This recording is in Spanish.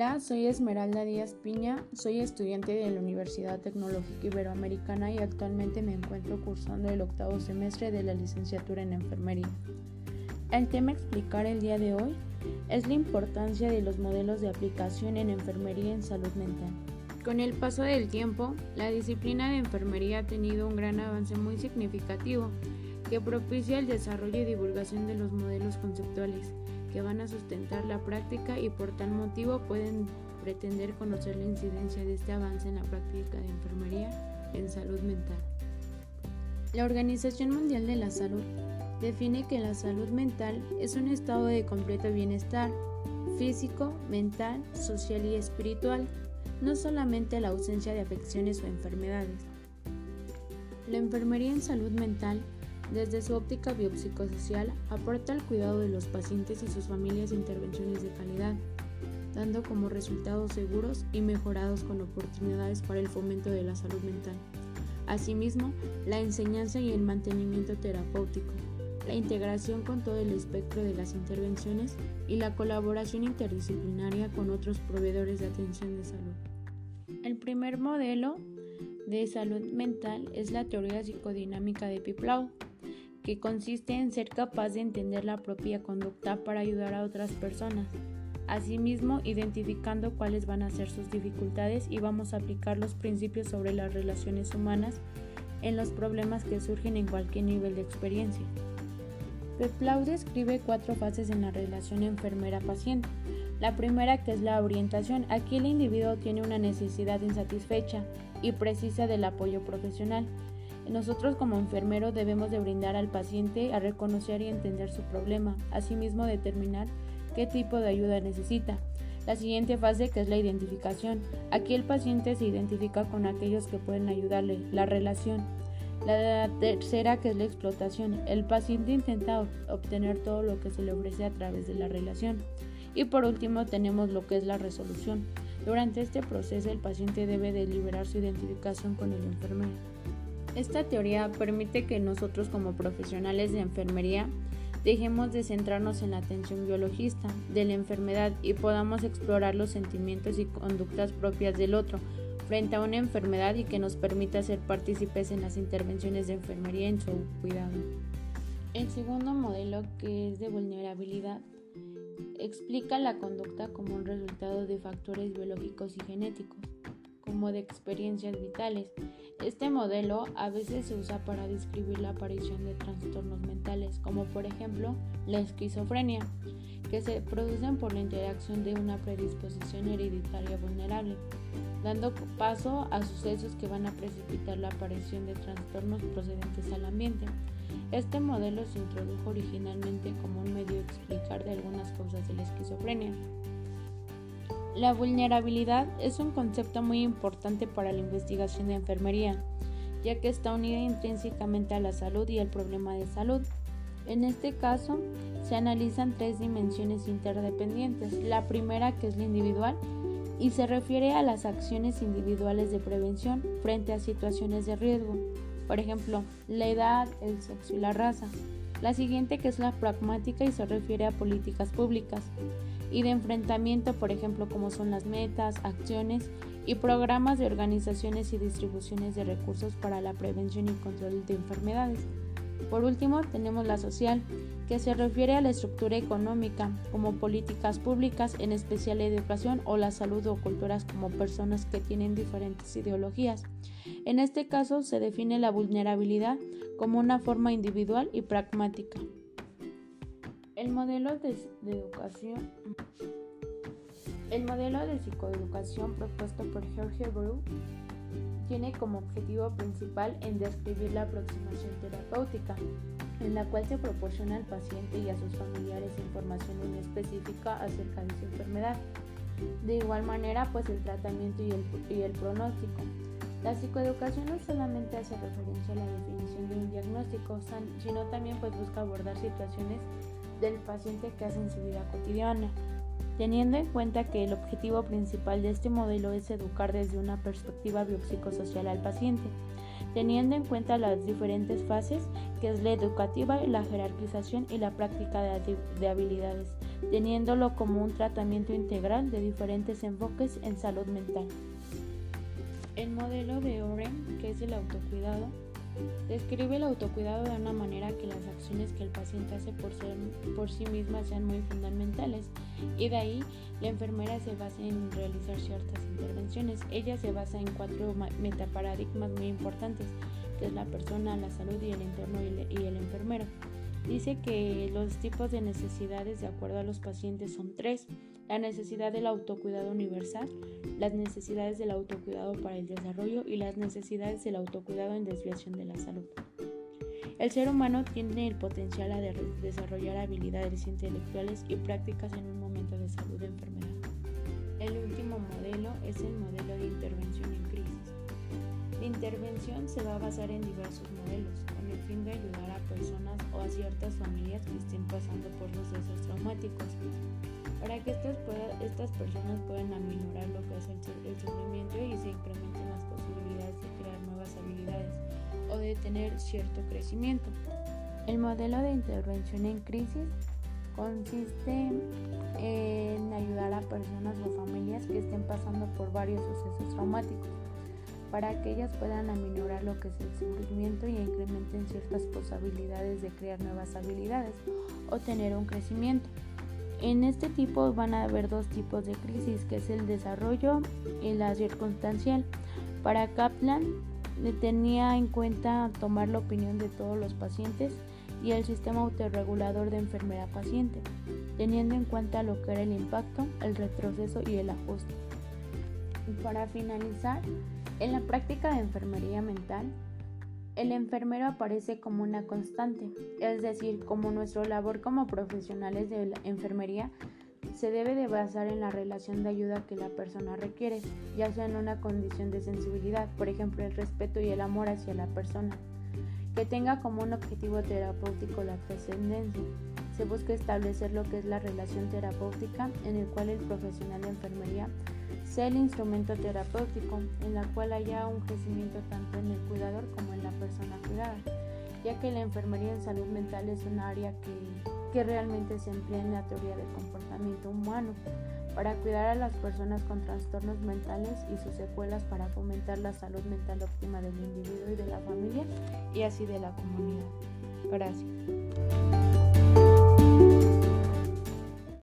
Hola, soy Esmeralda Díaz Piña, soy estudiante de la Universidad Tecnológica Iberoamericana y actualmente me encuentro cursando el octavo semestre de la licenciatura en enfermería. El tema a explicar el día de hoy es la importancia de los modelos de aplicación en enfermería en salud mental. Con el paso del tiempo, la disciplina de enfermería ha tenido un gran avance muy significativo que propicia el desarrollo y divulgación de los modelos conceptuales que van a sustentar la práctica y por tal motivo pueden pretender conocer la incidencia de este avance en la práctica de enfermería en salud mental. La Organización Mundial de la Salud define que la salud mental es un estado de completo bienestar físico, mental, social y espiritual, no solamente la ausencia de afecciones o enfermedades. La enfermería en salud mental desde su óptica biopsicosocial, aporta al cuidado de los pacientes y sus familias intervenciones de calidad, dando como resultados seguros y mejorados con oportunidades para el fomento de la salud mental. Asimismo, la enseñanza y el mantenimiento terapéutico, la integración con todo el espectro de las intervenciones y la colaboración interdisciplinaria con otros proveedores de atención de salud. El primer modelo de salud mental es la teoría psicodinámica de Piplau, que consiste en ser capaz de entender la propia conducta para ayudar a otras personas. Asimismo, identificando cuáles van a ser sus dificultades y vamos a aplicar los principios sobre las relaciones humanas en los problemas que surgen en cualquier nivel de experiencia. Peplau describe cuatro fases en la relación enfermera-paciente. La primera que es la orientación. Aquí el individuo tiene una necesidad insatisfecha y precisa del apoyo profesional. Nosotros como enfermeros debemos de brindar al paciente a reconocer y entender su problema, asimismo determinar qué tipo de ayuda necesita. La siguiente fase que es la identificación. Aquí el paciente se identifica con aquellos que pueden ayudarle, la relación. La tercera que es la explotación. El paciente intenta obtener todo lo que se le ofrece a través de la relación. Y por último tenemos lo que es la resolución. Durante este proceso el paciente debe de liberar su identificación con el enfermero. Esta teoría permite que nosotros como profesionales de enfermería dejemos de centrarnos en la atención biologista de la enfermedad y podamos explorar los sentimientos y conductas propias del otro frente a una enfermedad y que nos permita ser partícipes en las intervenciones de enfermería en su cuidado. El segundo modelo, que es de vulnerabilidad, explica la conducta como un resultado de factores biológicos y genéticos, como de experiencias vitales, este modelo a veces se usa para describir la aparición de trastornos mentales, como por ejemplo la esquizofrenia, que se producen por la interacción de una predisposición hereditaria vulnerable, dando paso a sucesos que van a precipitar la aparición de trastornos procedentes al ambiente. Este modelo se introdujo originalmente como un medio de explicar de algunas causas de la esquizofrenia. La vulnerabilidad es un concepto muy importante para la investigación de enfermería, ya que está unida intrínsecamente a la salud y al problema de salud. En este caso, se analizan tres dimensiones interdependientes. La primera, que es la individual, y se refiere a las acciones individuales de prevención frente a situaciones de riesgo, por ejemplo, la edad, el sexo y la raza. La siguiente, que es la pragmática, y se refiere a políticas públicas y de enfrentamiento, por ejemplo, como son las metas, acciones y programas de organizaciones y distribuciones de recursos para la prevención y control de enfermedades. Por último, tenemos la social, que se refiere a la estructura económica, como políticas públicas, en especial la educación o la salud o culturas como personas que tienen diferentes ideologías. En este caso, se define la vulnerabilidad como una forma individual y pragmática. El modelo de, educación el modelo de psicoeducación propuesto por Jorge Brew tiene como objetivo principal en describir la aproximación terapéutica, en la cual se proporciona al paciente y a sus familiares información muy específica acerca de su enfermedad. De igual manera, pues el tratamiento y el, y el pronóstico. La psicoeducación no solamente hace referencia a la definición de un diagnóstico, sino también pues busca abordar situaciones del paciente que hace en su vida cotidiana, teniendo en cuenta que el objetivo principal de este modelo es educar desde una perspectiva biopsicosocial al paciente, teniendo en cuenta las diferentes fases que es la educativa, la jerarquización y la práctica de, de habilidades, teniéndolo como un tratamiento integral de diferentes enfoques en salud mental. El modelo de Oren, que es el autocuidado, describe el autocuidado de una manera que las acciones que el paciente hace por, sí misma sean muy fundamentales y de ahí la enfermera se basa en realizar ciertas intervenciones. Ella se basa en cuatro metaparadigmas muy importantes, que es la persona, la salud y el entorno y el enfermero. Dice que los tipos de necesidades de acuerdo a los pacientes son tres. La necesidad del autocuidado universal, las necesidades del autocuidado para el desarrollo y las necesidades del autocuidado en desviación de la salud. El ser humano tiene el potencial a desarrollar habilidades intelectuales y prácticas en un momento de salud o enfermedad. El último modelo es el modelo de intervención en crisis. La intervención se va a basar en diversos modelos, con el fin de ayudar a personas o a ciertas familias que estén pasando por procesos traumáticos, para que estas, estas personas puedan aminorar lo que es el, el sufrimiento y se incrementen las posibilidades de crear nuevas habilidades o de tener cierto crecimiento. El modelo de intervención en crisis consiste en ayudar a personas o familias que estén pasando por varios sucesos traumáticos para que ellas puedan aminorar lo que es el sufrimiento y incrementen ciertas posibilidades de crear nuevas habilidades o tener un crecimiento. En este tipo van a haber dos tipos de crisis, que es el desarrollo y la circunstancial. Para Kaplan tenía en cuenta tomar la opinión de todos los pacientes y el sistema autorregulador de enfermera-paciente, teniendo en cuenta lo que era el impacto, el retroceso y el ajuste. Y para finalizar, en la práctica de enfermería mental, el enfermero aparece como una constante, es decir, como nuestra labor como profesionales de la enfermería se debe de basar en la relación de ayuda que la persona requiere, ya sea en una condición de sensibilidad, por ejemplo, el respeto y el amor hacia la persona, que tenga como un objetivo terapéutico la trascendencia. Se busca establecer lo que es la relación terapéutica en el cual el profesional de enfermería sea el instrumento terapéutico en la cual haya un crecimiento tanto en el cuidador como en la persona cuidada, ya que la enfermería en salud mental es un área que, que realmente se emplea en la teoría del comportamiento humano para cuidar a las personas con trastornos mentales y sus secuelas para fomentar la salud mental óptima del individuo y de la familia y así de la comunidad. Gracias.